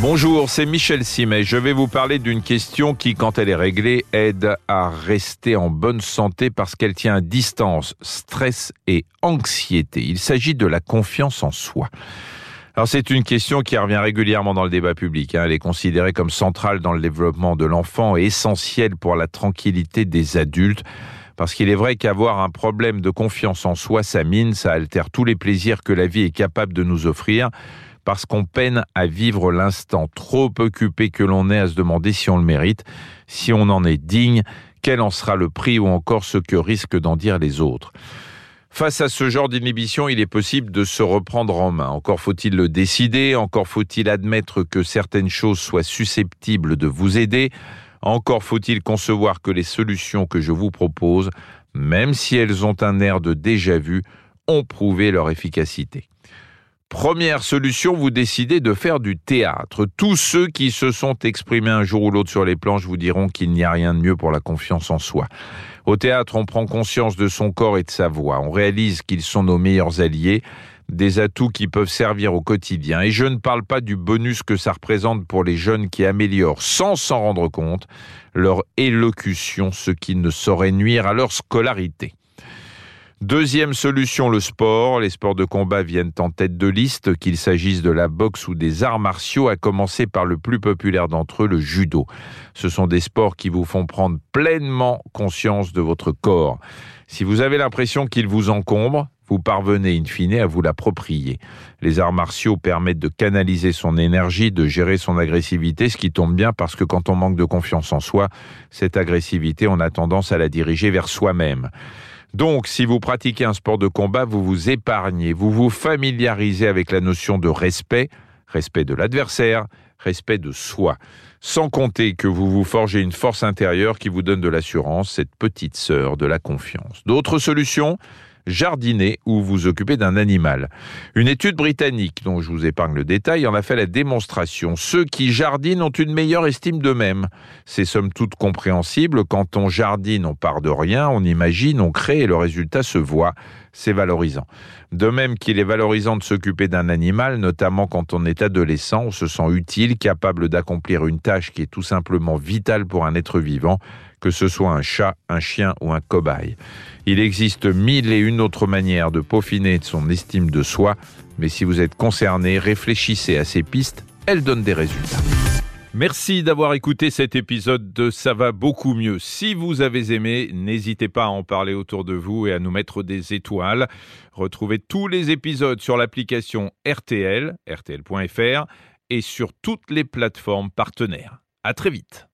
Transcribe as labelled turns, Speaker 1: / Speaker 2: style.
Speaker 1: Bonjour, c'est Michel Simet. Je vais vous parler d'une question qui, quand elle est réglée, aide à rester en bonne santé parce qu'elle tient à distance stress et anxiété. Il s'agit de la confiance en soi. Alors c'est une question qui revient régulièrement dans le débat public. Hein. Elle est considérée comme centrale dans le développement de l'enfant et essentielle pour la tranquillité des adultes. Parce qu'il est vrai qu'avoir un problème de confiance en soi, ça mine, ça altère tous les plaisirs que la vie est capable de nous offrir parce qu'on peine à vivre l'instant, trop occupé que l'on est à se demander si on le mérite, si on en est digne, quel en sera le prix ou encore ce que risquent d'en dire les autres? Face à ce genre d'inhibition, il est possible de se reprendre en main. Encore faut-il le décider, encore faut-il admettre que certaines choses soient susceptibles de vous aider, encore faut-il concevoir que les solutions que je vous propose, même si elles ont un air de déjà vu, ont prouvé leur efficacité. Première solution, vous décidez de faire du théâtre. Tous ceux qui se sont exprimés un jour ou l'autre sur les planches vous diront qu'il n'y a rien de mieux pour la confiance en soi. Au théâtre, on prend conscience de son corps et de sa voix. On réalise qu'ils sont nos meilleurs alliés, des atouts qui peuvent servir au quotidien. Et je ne parle pas du bonus que ça représente pour les jeunes qui améliorent, sans s'en rendre compte, leur élocution, ce qui ne saurait nuire à leur scolarité. Deuxième solution, le sport. Les sports de combat viennent en tête de liste, qu'il s'agisse de la boxe ou des arts martiaux, à commencer par le plus populaire d'entre eux, le judo. Ce sont des sports qui vous font prendre pleinement conscience de votre corps. Si vous avez l'impression qu'il vous encombre, vous parvenez in fine à vous l'approprier. Les arts martiaux permettent de canaliser son énergie, de gérer son agressivité, ce qui tombe bien parce que quand on manque de confiance en soi, cette agressivité, on a tendance à la diriger vers soi-même. Donc, si vous pratiquez un sport de combat, vous vous épargnez, vous vous familiarisez avec la notion de respect, respect de l'adversaire, respect de soi. Sans compter que vous vous forgez une force intérieure qui vous donne de l'assurance, cette petite sœur de la confiance. D'autres solutions? Jardiner ou vous occuper d'un animal. Une étude britannique, dont je vous épargne le détail, en a fait la démonstration. Ceux qui jardinent ont une meilleure estime d'eux-mêmes. C'est somme toute compréhensible. Quand on jardine, on part de rien, on imagine, on crée et le résultat se voit. C'est valorisant. De même qu'il est valorisant de s'occuper d'un animal, notamment quand on est adolescent, on se sent utile, capable d'accomplir une tâche qui est tout simplement vitale pour un être vivant que ce soit un chat, un chien ou un cobaye. Il existe mille et une autres manières de peaufiner son estime de soi, mais si vous êtes concerné, réfléchissez à ces pistes, elles donnent des résultats. Merci d'avoir écouté cet épisode de Ça va beaucoup mieux. Si vous avez aimé, n'hésitez pas à en parler autour de vous et à nous mettre des étoiles. Retrouvez tous les épisodes sur l'application RTL, rtl.fr et sur toutes les plateformes partenaires. À très vite.